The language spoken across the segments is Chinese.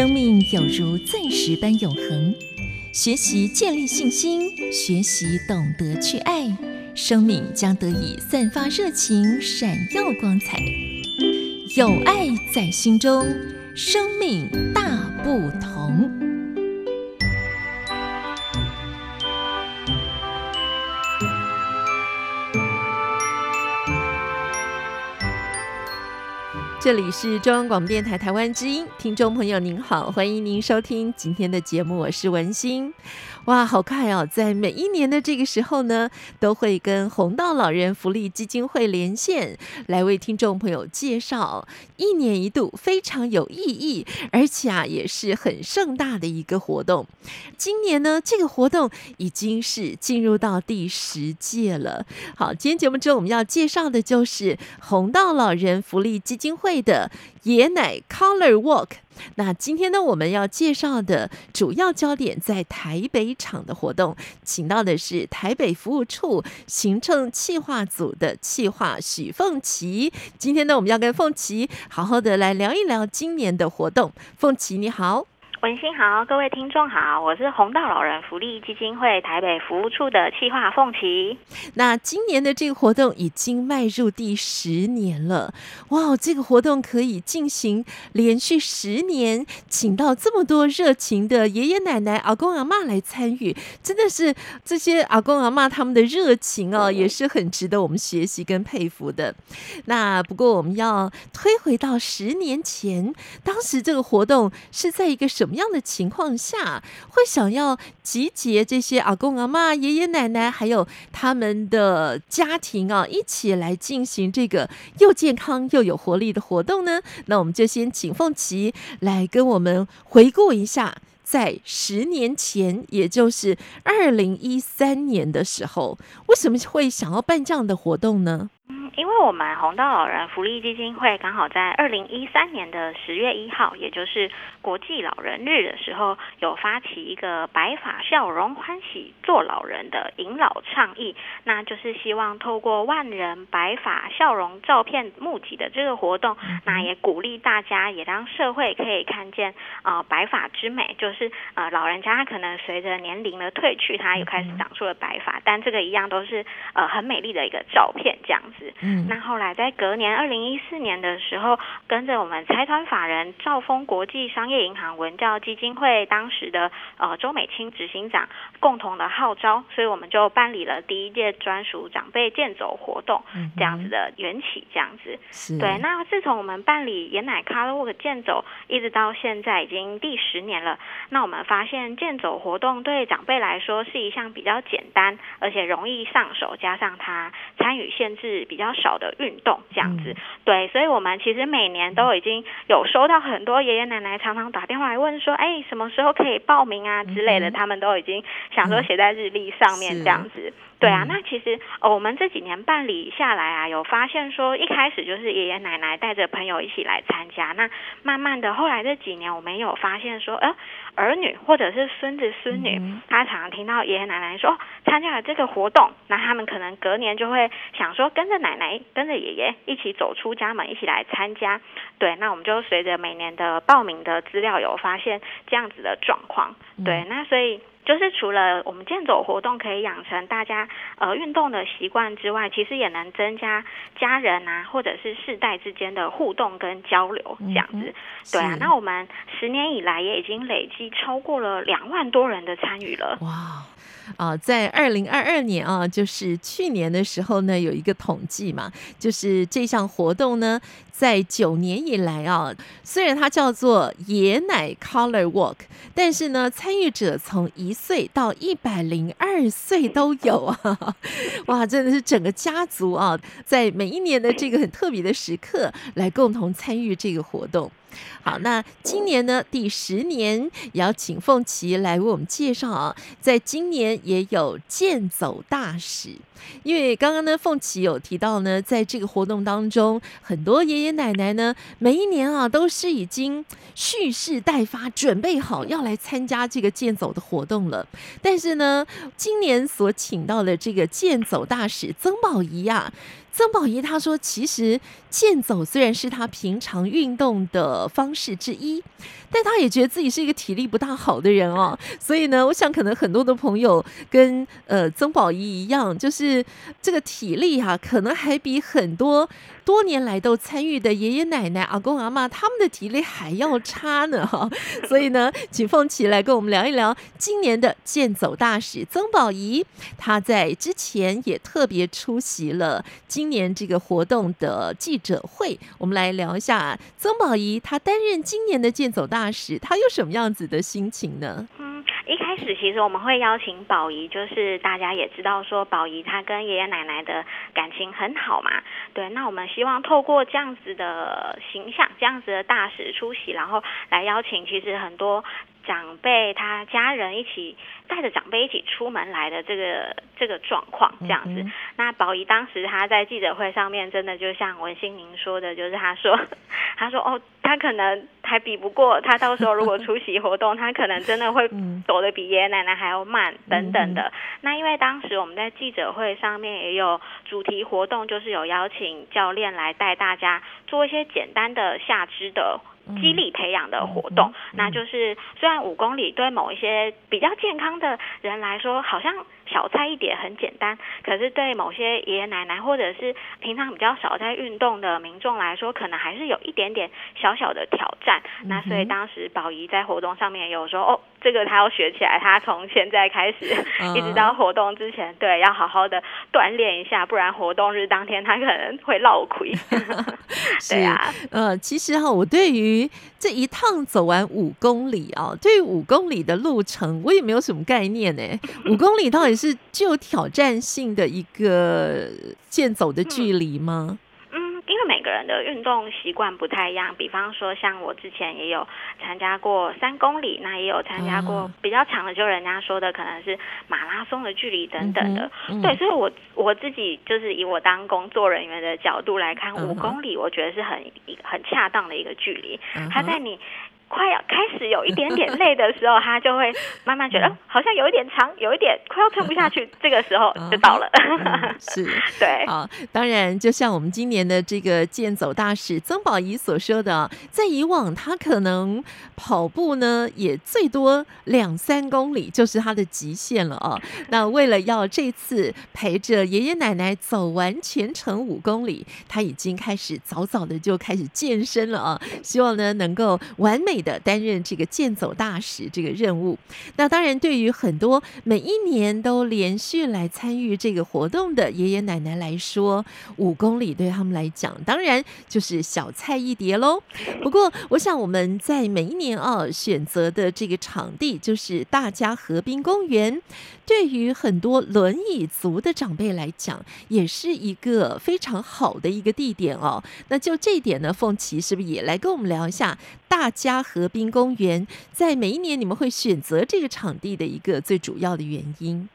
生命有如钻石般永恒。学习建立信心，学习懂得去爱，生命将得以散发热情，闪耀光彩。有爱在心中，生命大不同。这里是中央广播电台台湾之音，听众朋友您好，欢迎您收听今天的节目，我是文心。哇，好快哦！在每一年的这个时候呢，都会跟红道老人福利基金会连线，来为听众朋友介绍一年一度非常有意义，而且啊也是很盛大的一个活动。今年呢，这个活动已经是进入到第十届了。好，今天节目中我们要介绍的就是红道老人福利基金会的爷奶 Color Walk。那今天呢，我们要介绍的主要焦点在台北场的活动，请到的是台北服务处行政企划组的企划许凤琪。今天呢，我们要跟凤琪好好的来聊一聊今年的活动。凤琪，你好。文心好，各位听众好，我是红道老人福利基金会台北服务处的企划凤琪。那今年的这个活动已经迈入第十年了，哇，这个活动可以进行连续十年，请到这么多热情的爷爷奶奶、阿公阿妈来参与，真的是这些阿公阿妈他们的热情哦，也是很值得我们学习跟佩服的。那不过我们要推回到十年前，当时这个活动是在一个什？什什么样的情况下会想要集结这些阿公阿妈、爷爷奶奶，还有他们的家庭啊，一起来进行这个又健康又有活力的活动呢？那我们就先请凤琪来跟我们回顾一下，在十年前，也就是二零一三年的时候，为什么会想要办这样的活动呢？因为我们红道老人福利基金会刚好在二零一三年的十月一号，也就是国际老人日的时候，有发起一个白发笑容欢喜做老人的迎老倡议，那就是希望透过万人白发笑容照片募集的这个活动，那也鼓励大家，也让社会可以看见啊白发之美，就是呃老人家他可能随着年龄的褪去，他又开始长出了白发，但这个一样都是呃很美丽的一个照片这样子。嗯，那后来在隔年二零一四年的时候，跟着我们财团法人兆丰国际商业银行文教基金会当时的呃周美清执行长共同的号召，所以我们就办理了第一届专属长辈健走活动，嗯这样子的缘起，这样子。对，那自从我们办理盐奶咖的 walk 健走，一直到现在已经第十年了。那我们发现健走活动对长辈来说是一项比较简单，而且容易上手，加上它参与限制比较。少的运动这样子，对，所以我们其实每年都已经有收到很多爷爷奶奶常常打电话来问说，哎，什么时候可以报名啊？之类的，他们都已经想说写在日历上面这样子。对啊，那其实哦，我们这几年办理下来啊，有发现说，一开始就是爷爷奶奶带着朋友一起来参加，那慢慢的后来这几年，我们有发现说，呃，儿女或者是孙子孙女，他常常听到爷爷奶奶说参加了这个活动，那他们可能隔年就会想说，跟着奶奶、跟着爷爷一起走出家门，一起来参加。对，那我们就随着每年的报名的资料，有发现这样子的状况。对，那所以。就是除了我们健走活动可以养成大家呃运动的习惯之外，其实也能增加家人啊或者是世代之间的互动跟交流这样子。对啊，那我们十年以来也已经累积超过了两万多人的参与了。哇！啊，在二零二二年啊，就是去年的时候呢，有一个统计嘛，就是这项活动呢，在九年以来啊，虽然它叫做爷奶 Color Walk，但是呢，参与者从一岁到一百零二岁都有啊，哇，真的是整个家族啊，在每一年的这个很特别的时刻来共同参与这个活动。好，那今年呢第十年，也要请凤琪来为我们介绍啊。在今年也有健走大使，因为刚刚呢凤琪有提到呢，在这个活动当中，很多爷爷奶奶呢，每一年啊都是已经蓄势待发，准备好要来参加这个健走的活动了。但是呢，今年所请到的这个健走大使曾宝仪啊。曾宝仪他说，其实健走虽然是他平常运动的方式之一，但他也觉得自己是一个体力不大好的人哦。所以呢，我想可能很多的朋友跟呃曾宝仪一样，就是这个体力哈，可能还比很多多年来都参与的爷爷奶奶、阿公阿妈他们的体力还要差呢哈。所以呢，请凤琪来跟我们聊一聊今年的健走大使曾宝仪，他在之前也特别出席了今年这个活动的记者会。我们来聊一下曾宝仪，他担任今年的健走大大使，他有什么样子的心情呢？嗯，一开始其实我们会邀请宝仪，就是大家也知道说宝仪他跟爷爷奶奶的感情很好嘛。对，那我们希望透过这样子的形象，这样子的大使出席，然后来邀请其实很多。长辈他家人一起带着长辈一起出门来的这个这个状况这样子，那宝仪当时他在记者会上面真的就像文心您说的，就是他说 他说哦，他可能还比不过他到时候如果出席活动，他可能真的会走的比爷爷奶奶还要慢等等的。那因为当时我们在记者会上面也有主题活动，就是有邀请教练来带大家做一些简单的下肢的。激励培养的活动，那就是虽然五公里对某一些比较健康的人来说，好像。小菜一碟很简单，可是对某些爷爷奶奶或者是平常比较少在运动的民众来说，可能还是有一点点小小的挑战。那所以当时宝仪在活动上面有说，哦，这个他要学起来，他从现在开始 一直到活动之前，对，要好好的锻炼一下，不然活动日当天他可能会落亏。对啊，呃，其实哈，我对于这一趟走完五公里啊，对于五公里的路程，我也没有什么概念呢。五公里到底？是具有挑战性的一个健走的距离吗？嗯，因为每个人的运动习惯不太一样。比方说，像我之前也有参加过三公里，那也有参加过比较长的，就人家说的可能是马拉松的距离等等的。对，所以我我自己就是以我当工作人员的角度来看，五公里我觉得是很很恰当的一个距离。它在你。快要开始有一点点累的时候，他就会慢慢觉得 好像有一点长，有一点快要撑不下去。这个时候就到了，是，对，好。当然，就像我们今年的这个健走大使曾宝仪所说的，在以往他可能跑步呢也最多两三公里就是他的极限了啊。那为了要这次陪着爷爷奶奶走完全程五公里，他已经开始早早的就开始健身了啊。希望呢能够完美。的担任这个健走大使这个任务，那当然对于很多每一年都连续来参与这个活动的爷爷奶奶来说，五公里对他们来讲当然就是小菜一碟喽。不过，我想我们在每一年啊选择的这个场地就是大家河滨公园，对于很多轮椅族的长辈来讲，也是一个非常好的一个地点哦。那就这一点呢，凤琪是不是也来跟我们聊一下大家？河滨公园在每一年你们会选择这个场地的一个最主要的原因？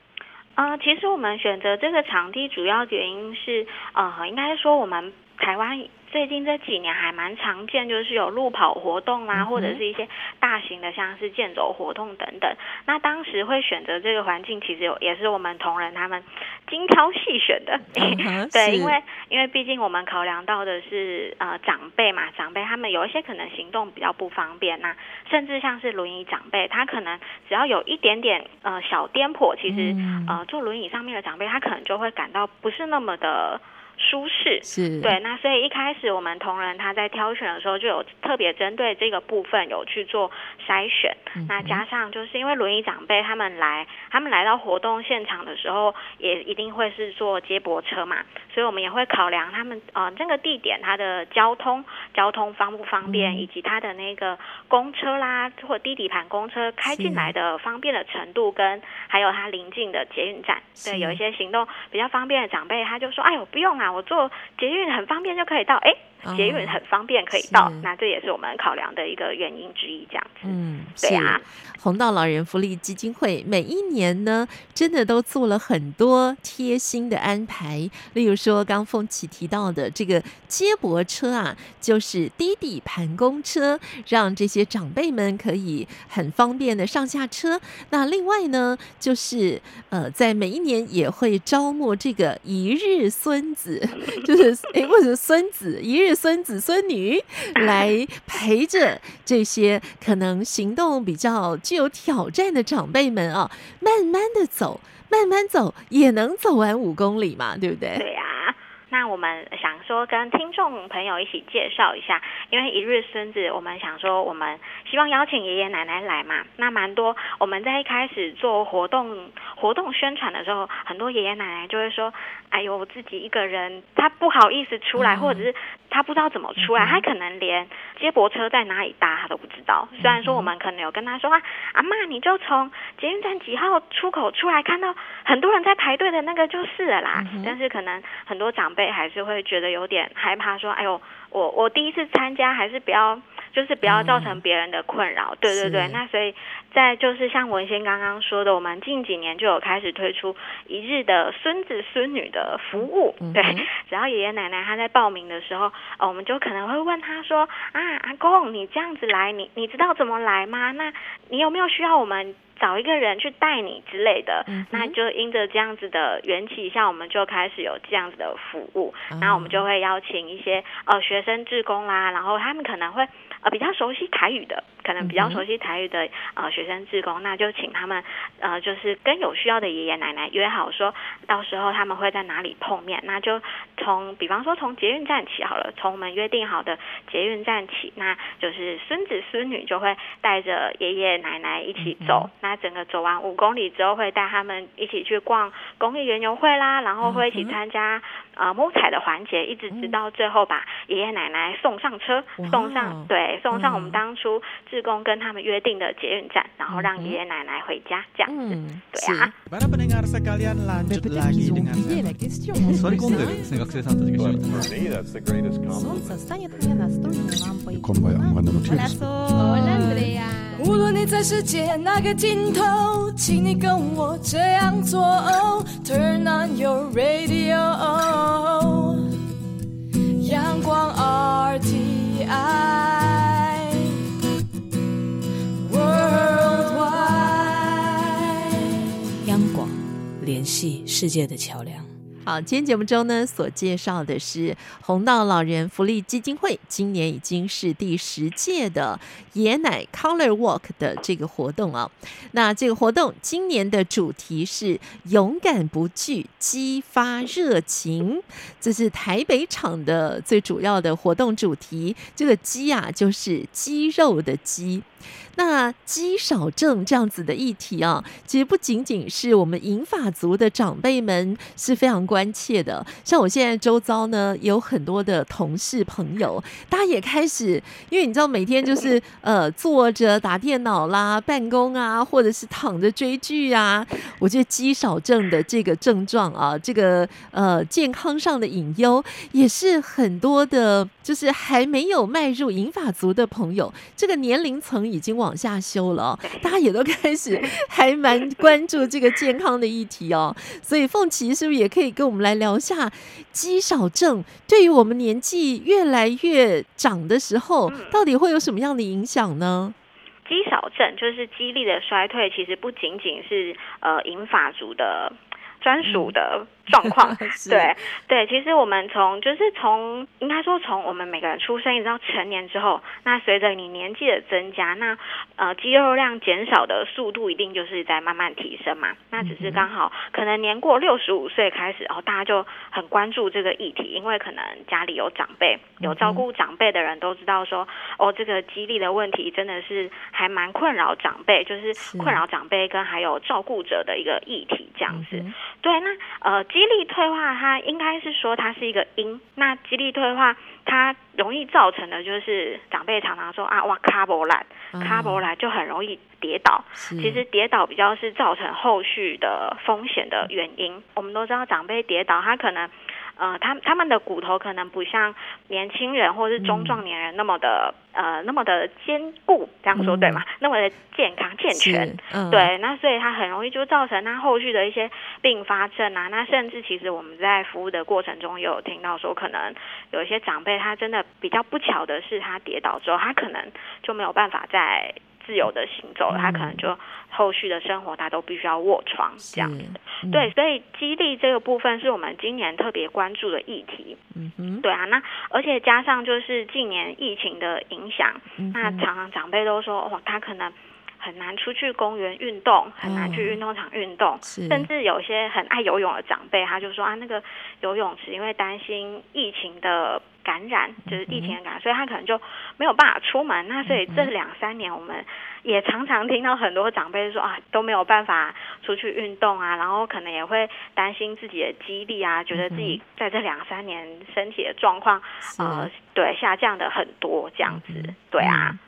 呃，其实我们选择这个场地主要原因是，呃，应该说我们台湾。最近这几年还蛮常见，就是有路跑活动啦，或者是一些大型的，像是健走活动等等。那当时会选择这个环境，其实有也是我们同仁他们精挑细选的。对，因为因为毕竟我们考量到的是呃长辈嘛，长辈他们有一些可能行动比较不方便呐，甚至像是轮椅长辈，他可能只要有一点点呃小颠簸，其实呃坐轮椅上面的长辈，他可能就会感到不是那么的。舒适是对，那所以一开始我们同仁他在挑选的时候就有特别针对这个部分有去做筛选。那加上就是因为轮椅长辈他们来，他们来到活动现场的时候，也一定会是坐接驳车嘛，所以我们也会考量他们呃这个地点它的交通交通方不方便，以及它的那个公车啦或低底盘公车开进来的方便的程度，跟还有它临近的捷运站。对，有一些行动比较方便的长辈，他就说：“哎呦，不用啊。”我坐捷运很方便就可以到，哎，捷运很方便可以到，是那这也是我们考量的一个原因之一，这样子。嗯，对啊是红道老人福利基金会每一年呢，真的都做了很多贴心的安排。例如说，刚凤起提到的这个接驳车啊，就是低底盘公车，让这些长辈们可以很方便的上下车。那另外呢，就是呃，在每一年也会招募这个一日孙子，就是诶，或者孙子一日孙子孙女来陪着这些可能行动比较具有挑战的长辈们啊，慢慢的走，慢慢走也能走完五公里嘛，对不对？对呀、那我们想说跟听众朋友一起介绍一下，因为一日孙子，我们想说我们希望邀请爷爷奶奶来嘛。那蛮多我们在一开始做活动活动宣传的时候，很多爷爷奶奶就会说：“哎呦，我自己一个人，他不好意思出来，嗯或者是他不知道怎么出来，嗯他可能连接驳车在哪里搭他都不知道。虽然说我们可能有跟他说啊，阿妈你就从捷运站几号出口出来，看到很多人在排队的那个就是了啦。嗯但是可能很多长辈还是会觉得有点害怕，说：“哎呦，我我第一次参加，还是不要，就是不要造成别人的困扰。对对对，那所以在就是像文先刚刚说的，我们近几年就有开始推出一日的孙子孙女的服务。对只要爷爷奶奶他在报名的时候，呃，我们就可能会问他说：“啊，阿公，你这样子来，你你知道怎么来吗？那你有没有需要我们找一个人去带你之类的？”嗯那就因着这样子的缘起下，我们就开始有这样子的服务。啊然后我们就会邀请一些呃学生志工啦，然后他们可能会呃比较熟悉台语的，可能比较熟悉台语的呃学生志工，那就请他们呃就是跟有需要的爷爷奶奶约好说，到时候他们会在哪里碰面，那就从比方说从捷运站起好了，从我们约定好的捷运站起，那就是孙子孙女就会带着爷爷奶奶一起走，嗯那整个走完五公里之后，会带他们一起去逛公益园游会啦，然后会一起参加呃摸彩的环节，一直直到最后把爷爷奶奶送上车，送上对送上我们嗯当初志工跟他们约定的捷运站，然后让嗯哼爷爷奶奶回家这样子。嗯，对啊， Para pendengar sekalian lanjut Peut-être lagi qu'ils ont dengan oublié la saya. question. 座り込んでるですね学生さんたちが一緒に For me, that's the greatest そう compliment. さstanget med nästa år. こんばんは、真野のティース。 Hola Andrea. 无论你在世界哪个尽头，请你跟我这样做。Turn on your radio， 系世界的桥梁。好，今天节目中呢，所介绍的是红道老人福利基金会，今年已经是第十届的爷奶 Color Walk 的这个活动啊。那这个活动今年的主题是勇敢不惧，激发热情，这是台北场的最主要的活动主题。这个“肌”啊，就是肌肉的“肌”。那肌少症这样子的议题啊，其实不仅仅是我们银发族的长辈们是非常关切的。像我现在周遭呢，有很多的同事朋友，大家也开始，因为你知道每天就是呃坐着打电脑啦、办公啊，或者是躺着追剧啊。我觉得肌少症的这个症状啊，这个呃健康上的隐忧，也是很多的，就是还没有迈入银发族的朋友，这个年龄层已经往下修了、哦，大家也都开始 还蛮关注这个健康的议题哦。所以凤琪是不是也可以跟我们来聊一下肌少症对于我们年纪越来越长的时候，嗯到底会有什么样的影响呢？肌少症就是肌力的衰退，其实不仅仅是呃银发族的专属的状况。对对，其实我们从就是从应该说从我们每个人出生一直到成年之后，那随着你年纪的增加，那呃肌肉量减少的速度一定就是在慢慢提升嘛。那只是刚好可能年过六十五岁开始，哦，大家就很关注这个议题，因为可能家里有长辈，有照顾长辈的人都知道说，哦，这个肌力的问题真的是还蛮困扰长辈，就是是困扰长辈跟还有照顾者的一个议题这样子。对，那呃，肌力退化它应该是说它是一个因，那肌力退化它容易造成的就是长辈常常说啊，哇，卡波烂，卡波烂就很容易跌倒。其实跌倒比较是造成后续的风险的原因。我们都知道长辈跌倒，他可能呃，他他们的骨头可能不像年轻人或是中壮年人那么的、呃那么的坚固，这样说对吗？那么的健康健全。是，嗯，对，那所以它很容易就造成它后续的一些并发症啊。那甚至其实我们在服务的过程中，也有听到说，可能有一些长辈他真的比较不巧的是，他跌倒之后，他可能就没有办法再自由的行走了，他可能就后续的生活他都必须要卧床这样。对，，所以激励这个部分是我们今年特别关注的议题。嗯哼，对啊，那而且加上就是近年疫情的影响，嗯那常常长辈都说，哦，他可能很难出去公园运动，很难去哦运动场运动，是，甚至有些很爱游泳的长辈，他就说啊，那个游泳池因为担心疫情的感染，就是疫情的感染，所以他可能就没有办法出门。那所以这两三年，我们也常常听到很多长辈说啊，都没有办法出去运动啊，然后可能也会担心自己的肌力啊，觉得自己在这两三年身体的状况是。呃，对下降的很多这样子，对啊。嗯。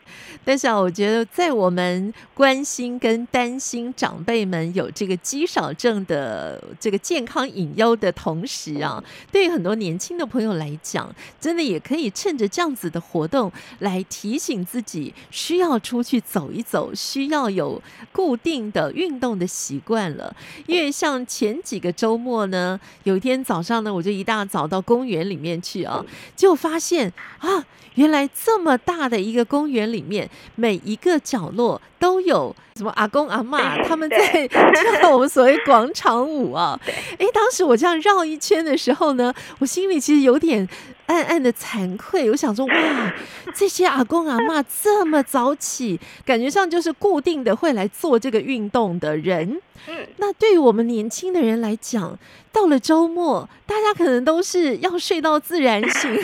但是啊，我觉得在我们关心跟担心长辈们有这个肌少症的这个健康隐忧的同时啊，对于很多年轻的朋友来讲，真的也可以趁着这样子的活动来提醒自己需要出去走一走，需要有固定的运动的习惯了。因为像前几个周末呢，有一天早上呢，我就一大早到公园里面去啊，结果发现啊，原来这么大的一个公园里面，每一个角落都有什么阿公阿妈他们在 跳我们所谓广场舞啊。哎，当时我这样绕一圈的时候呢，我心里其实有点暗暗的惭愧。我想说，哇，这些阿公阿嬷这么早起，感觉上就是固定的会来做这个运动的人。嗯，那对于我们年轻的人来讲，到了周末，大家可能都是要睡到自然醒、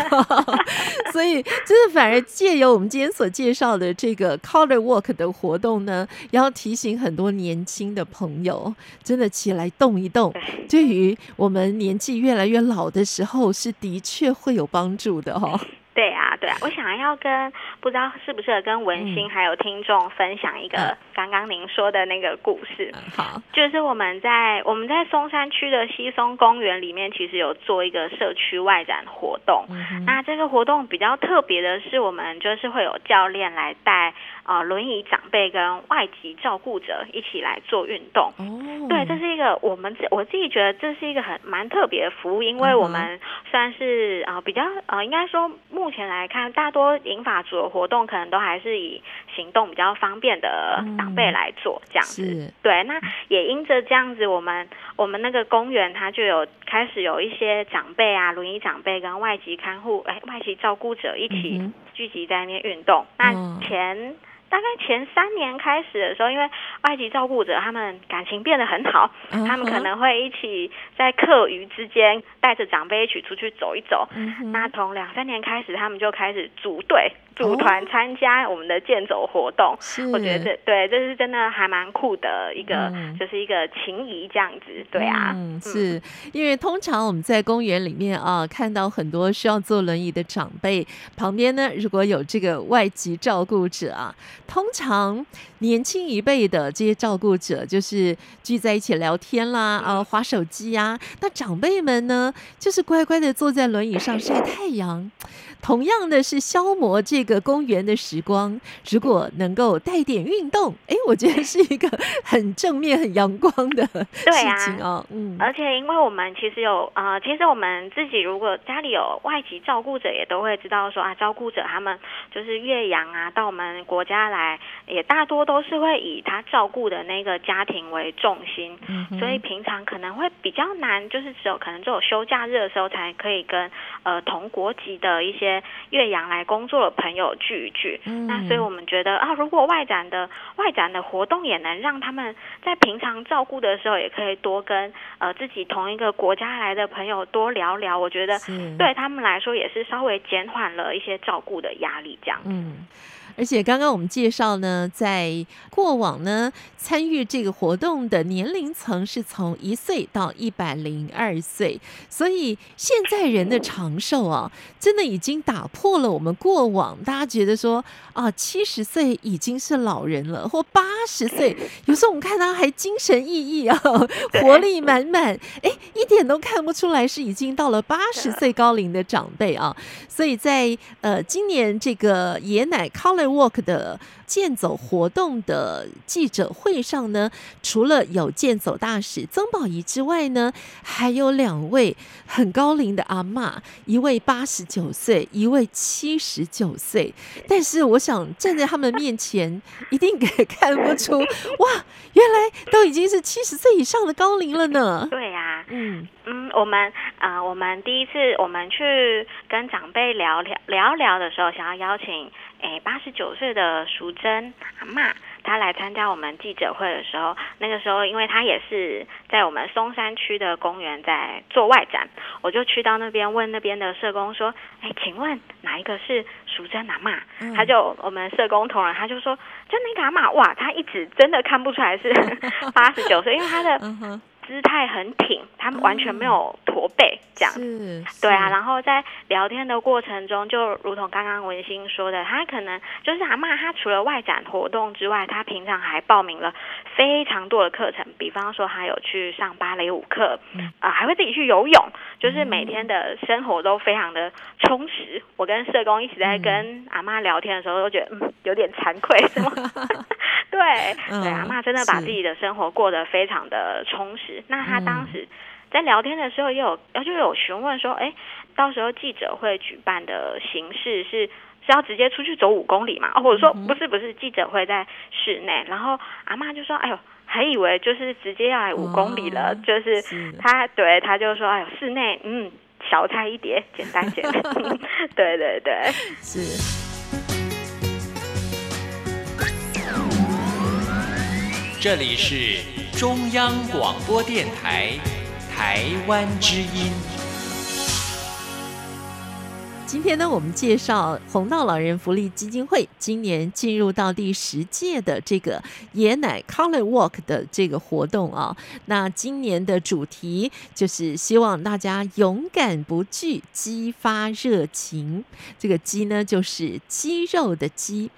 所以真的反而借由我们今天所介绍的这个 Color Walk 的活动呢，也要提醒很多年轻的朋友，真的起来动一动，对。于我们年纪越来越老的时候，是的确会有帮助的哦。对啊，对啊，我想要跟不知道适不适合跟文心还有听众分享一嗯。个刚刚您说的那个故事。好，就是我们在我们在松山区的西松公园里面，其实有做一个社区外展活动。嗯那这个活动比较特别的是，我们就是会有教练来带呃轮椅长辈跟外籍照顾者一起来做运动。哦，对，这是一个我们自我自己觉得这是一个很蛮特别的服务，因为我们算是呃比较呃应该说目前来看，大多银发族的活动可能都还是以行动比较方便的长辈嗯来做这样子。是，对，那也因着这样子，我们我们那个公园它就有开始有一些长辈啊，轮椅长辈跟外籍看护哎外籍照顾者一起嗯聚集在那边运动。那嗯前大概前三年开始的时候，因为外籍照顾者他们感情变得很好，嗯他们可能会一起在课余之间带着长辈一起出去走一走。那从两三年开始，他们就开始组队、组哦团参加我们的健走活动。是，我觉得这对，这是真的还蛮酷的一个，嗯就是一个情谊这样子，对啊，嗯，是因为通常我们在公园里面啊，看到很多需要坐轮椅的长辈，旁边呢如果有这个外籍照顾者啊，通常年轻一辈的这些照顾者就是聚在一起聊天啦，啊，划手机呀、那长辈们呢，就是乖乖的坐在轮椅上晒太阳。同样的是消磨这个公园的时光，如果能够带点运动，哎，我觉得是一个很正面、很阳光的事情哦。嗯，而且因为我们其实有呃，其实我们自己如果家里有外籍照顾者，也都会知道说啊，照顾者他们就是岳阳啊，到我们国家来，也大多都是会以他照顾的那个家庭为重心，嗯所以平常可能会比较难，就是只有可能只有休假日的时候才可以跟呃同国籍的一些岳阳来工作的朋友聚一聚。嗯那所以我们觉得啊，如果外展的外展的活动也能让他们在平常照顾的时候，也可以多跟呃自己同一个国家来的朋友多聊聊，我觉得对他们来说也是稍微减缓了一些照顾的压力，这样。嗯。而且刚刚我们介绍呢，在过往呢，参与这个活动的年龄层是从一岁到一百零二岁，所以现在人的长寿啊，真的已经打破了我们过往大家觉得说啊，七十岁已经是老人了，或八十岁，有时候我们看他还精神奕奕啊，活力满满，哎，一点都看不出来是已经到了八十岁高龄的长辈啊。所以在呃今年这个爷奶 Walk 的健走活动的记者会上呢，除了有健走大使曾宝仪之外呢，还有两位很高龄的阿嬷，一位八十九岁，一位七十九岁。但是我想站在他们面前，一定给看不出哇，原来都已经是七十岁以上的高龄了呢。对呀、嗯嗯，我们呃，我们第一次我们去跟长辈聊聊聊聊的时候，想要邀请诶八十九岁的淑珍阿嬷，她来参加我们记者会的时候，那个时候因为她也是在我们松山区的公园在做外展，我就去到那边问那边的社工说，哎，请问哪一个是淑珍阿嬷？嗯他就我们社工同仁他就说，就那个阿嬷，哇，他一直真的看不出来是 八十九岁，因为他的姿态很挺，他们完全没有驼背这样。是，对啊，然后在聊天的过程中，就如同刚刚文心说的，他可能就是阿妈，她除了外展活动之外，她平常还报名了非常多的课程，比方说她有去上芭蕾舞课，啊、还会自己去游泳，就是每天的生活都非常的充实。我跟社工一起在跟阿妈聊天的时候，都觉得嗯有点惭愧？对嗯对，阿妈真的把自己的生活过得非常的充实。那她当时在聊天的时候，也有就有询问说，哎，到时候记者会举办的形式是。是要直接出去走五公里嘛？哦，我说不是不是，记者会在室内。然后阿妈就说：“哎呦，还以为就是直接要来五公里了，哦就是是他对他就说：哎呦，室内嗯小菜一碟，简单简单。对 对对。”是。这里是中央广播电台台湾之音。今天呢，我们介绍红道老人福利基金会今年进入到第十届的这个爷奶 Color Walk 的这个活动啊。那今年的主题就是希望大家勇敢不惧，激发热情。这个“激”呢，就是肌肉的“肌”。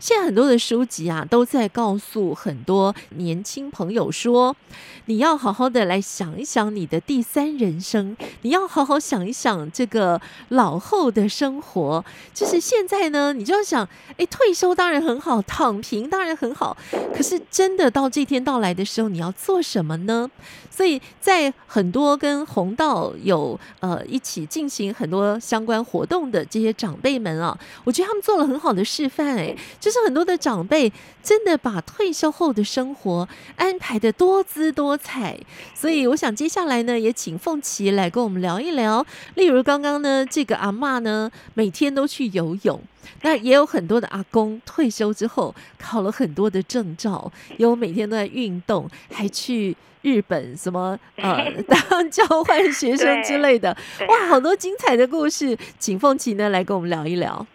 现在很多的书籍啊，都在告诉很多年轻朋友说，你要好好的来想一想你的第三人生，你要好好想一想这个老后的生活。就是现在呢，你就要想，哎，退休当然很好，躺平当然很好，可是真的到这天到来的时候，你要做什么呢？所以在很多跟红道有呃一起进行很多相关活动的这些长辈们啊，我觉得他们做了很好的示范，哎，就是很多的长辈真的把退休后的生活安排的多姿多彩。所以我想接下来呢，也请凤琪来跟我们聊一聊，例如刚刚呢，这个阿嬷呢每天都去游泳。那也有很多的阿公退休之后考了很多的证照，有每天都在运动，还去日本什么呃 当交换学生之类的，哇，好多精彩的故事，请凤琪呢来跟我们聊一聊。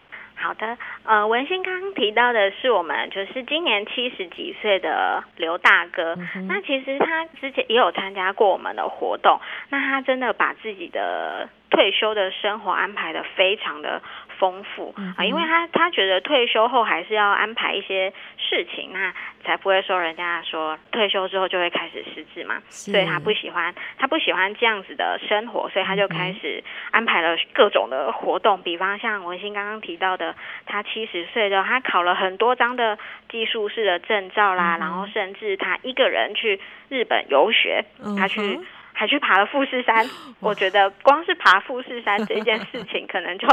好的，呃，文心刚刚提到的是我们就是今年七十几岁的刘大哥，嗯那其实他之前也有参加过我们的活动，那他真的把自己的退休的生活安排的非常的丰富啊、因为他他觉得退休后还是要安排一些事情，那才不会说人家说退休之后就会开始失智嘛，所以他不喜欢他不喜欢这样子的生活，所以他就开始安排了各种的活动，比方像文心刚刚提到的，他七十岁的他考了很多张的技术式的证照啦，嗯然后甚至他一个人去日本游学，他去。还去爬了富士山，我觉得光是爬富士山这件事情，可能就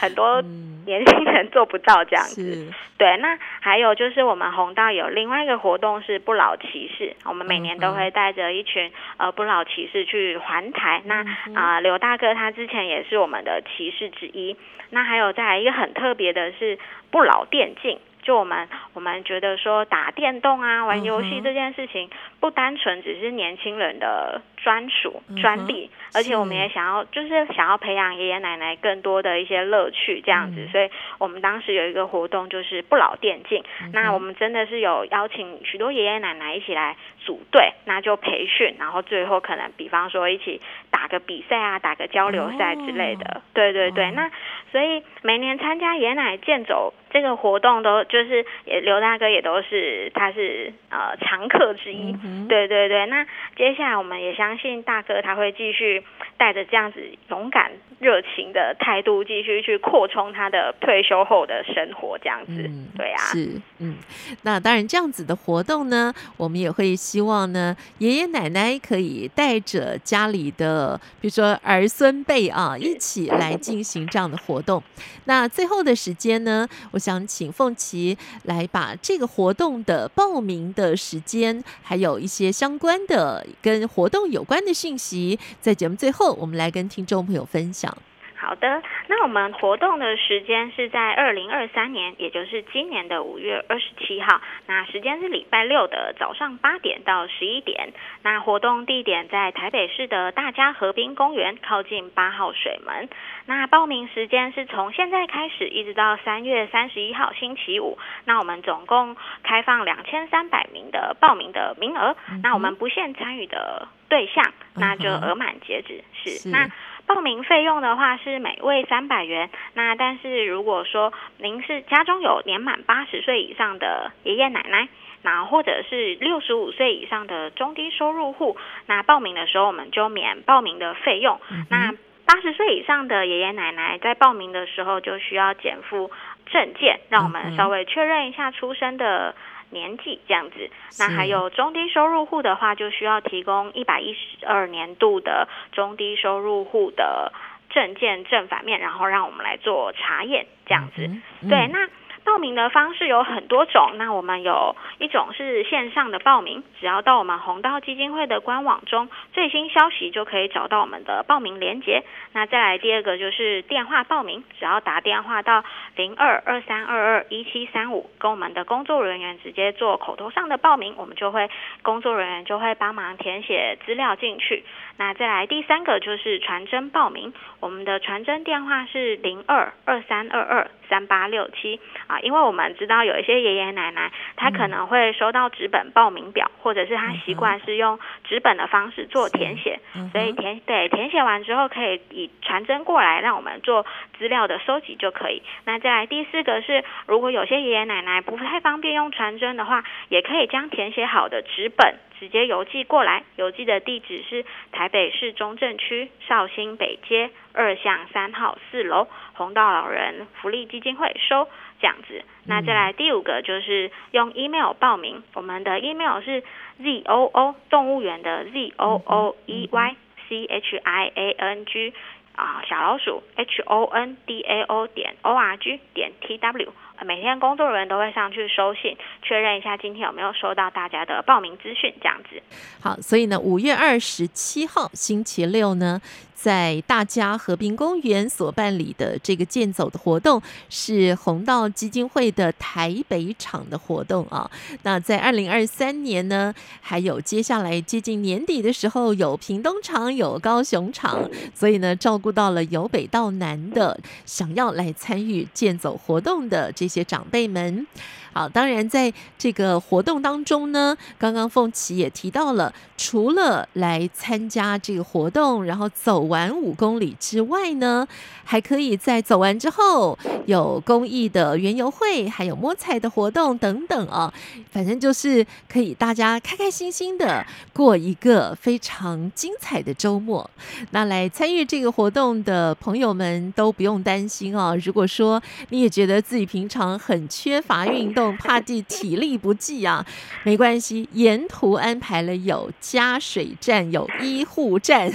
很多嗯年轻人做不到这样子。是对，那还有就是我们红道有另外一个活动是不老骑士，我们每年都会带着一群呃不老骑士去环台。那啊、呃刘大哥他之前也是我们的骑士之一。那还有再来一个很特别的是不老电竞。就我们我们觉得说打电动啊、玩游戏这件事情，不单纯只是年轻人的专属嗯专利，而且我们也想要就是想要培养爷爷奶奶更多的一些乐趣这样子，嗯。所以我们当时有一个活动就是不老电竞，嗯那我们真的是有邀请许多爷爷奶奶一起来组队，那就培训，然后最后可能比方说一起打个比赛啊，打个交流赛之类的。对对对，哦那所以每年参加爷奶健走这个活动都就是也刘大哥也都是他是呃常客之一。嗯对对对，那接下来我们也相信大哥他会继续带着这样子勇敢、热情的态度，继续去扩充他的退休后的生活，这样子。嗯对啊，是，嗯，那当然这样子的活动呢，我们也会希望呢，爷爷奶奶可以带着家里的，比如说儿孙辈啊，一起来进行这样的活动。那最后的时间呢，我想请凤琪来把这个活动的报名的时间，还有一些相关的跟活动有关的讯息，在节目最后，我们来跟听众朋友分享。好的，那我们活动的时间是在二零二三年，也就是今年的五月二十七号。那时间是礼拜六的早上八点到十一点。那活动地点在台北市的大家河滨公园，靠近八号水门。那报名时间是从现在开始，一直到三月三十一号星期五。那我们总共开放两千三百名的报名的名额。那我们不限参与的对象，那就额满截止。是是那。报名费用的话是每位三百元，那但是如果说您是家中有年满八十岁以上的爷爷奶奶，那或者是六十五岁以上的中低收入户，那报名的时候我们就免报名的费用。那八十岁以上的爷爷奶奶在报名的时候就需要减负证件，让我们稍微确认一下出生的。年纪这样子，那还有中低收入户的话，就需要提供一百一十二年度的中低收入户的证件正反面，然后让我们来做查验这样子。嗯。对，那报名的方式有很多种，那我们有一种是线上的报名，只要到我们红道基金会的官网中最新消息就可以找到我们的报名链接。那再来第二个就是电话报名，只要打电话到零二二三二二一七三五，跟我们的工作人员直接做口头上的报名，我们就会工作人员就会帮忙填写资料进去。那再来第三个就是传真报名，我们的传真电话是零二二三二二三八六七啊，因为我们知道有一些爷爷奶奶他可能会收到纸本报名表，或者是他习惯是用纸本的方式做填写，嗯所以填对填写完之后可以以传真过来，让我们做资料的收集就可以。那再来第四个是，如果有些爷爷奶奶不太方便用传真的话，也可以将填写好的纸本直接邮寄过来，邮寄的地址是台北市中正区绍兴北街二巷三号四楼红道老人福利基金会收这样子。那再来第五个就是用 email 报名，我们的 email 是 z o o 动物园的 z o o e y c h i a n g 啊小老鼠 h o n d a o 点 o r g 点 t w。呃每天工作人员都会上去收信，确认一下今天有没有收到大家的报名资讯，这样子。好，所以呢，五月二十七号星期六呢，在大家和平公园所办理的这个健走的活动，是红道基金会的台北场的活动啊。那在二零二三年呢，还有接下来接近年底的时候，有屏东场，有高雄场，所以呢，照顾到了由北到南的想要来参与健走活动的这些长辈们。好，当然在这个活动当中呢，刚刚凤琪也提到了，除了来参加这个活动，然后走完五公里之外呢，还可以在走完之后有公益的园游会，还有摸彩的活动等等啊，反正就是可以大家开开心心的过一个非常精彩的周末。那来参与这个活动的朋友们都不用担心哦。如果说你也觉得自己平常很缺乏运动，怕地体力不济啊。没关系，沿途安排了有加水站，有医护站，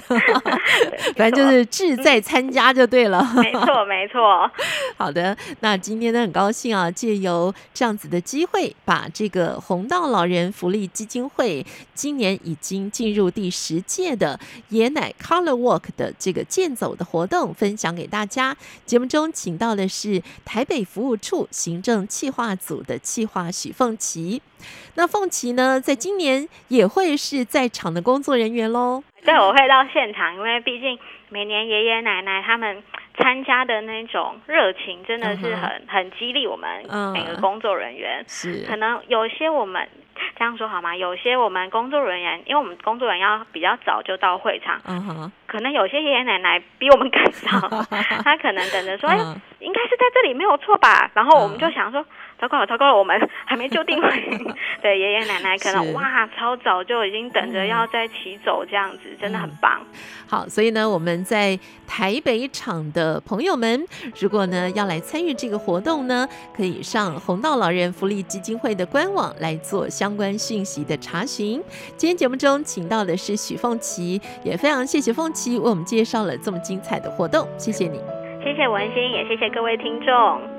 反正就是志在参加就对了。没错没错。好的，那今天呢很高兴啊，借由这样子的机会，把这个红道老人福利基金会今年已经进入第十届的爷奶 Color Walk 的这个健走的活动分享给大家。节目中请到的是台北服务处行政企划组的企划许凤琪。那凤琪呢，在今年也会是在场的工作人员喽。对，我会到现场，因为毕竟每年爷爷奶奶他们参加的那种热情，真的是很、很激励我们嗯每个工作人员。是可能有些我们这样说好吗？有些我们工作人员，因为我们工作人员要比较早就到会场，嗯哼，可能有些爷爷奶奶比我们更早，他可能等着说，哎、嗯应该是在这里没有错吧？然后我们嗯就想说，糟糕了，糟糕了，我们还没就定位。对，爷爷奶奶可能哇，超早就已经等着嗯要再起走这样子，真的很棒。好，所以呢，我们在台北场的朋友们，如果呢要来参与这个活动呢，可以上红道老人福利基金会的官网来做相关讯息的查询。今天节目中请到的是许凤琪，也非常谢谢凤琪为我们介绍了这么精彩的活动，谢谢你。谢谢文心，也谢谢各位听众。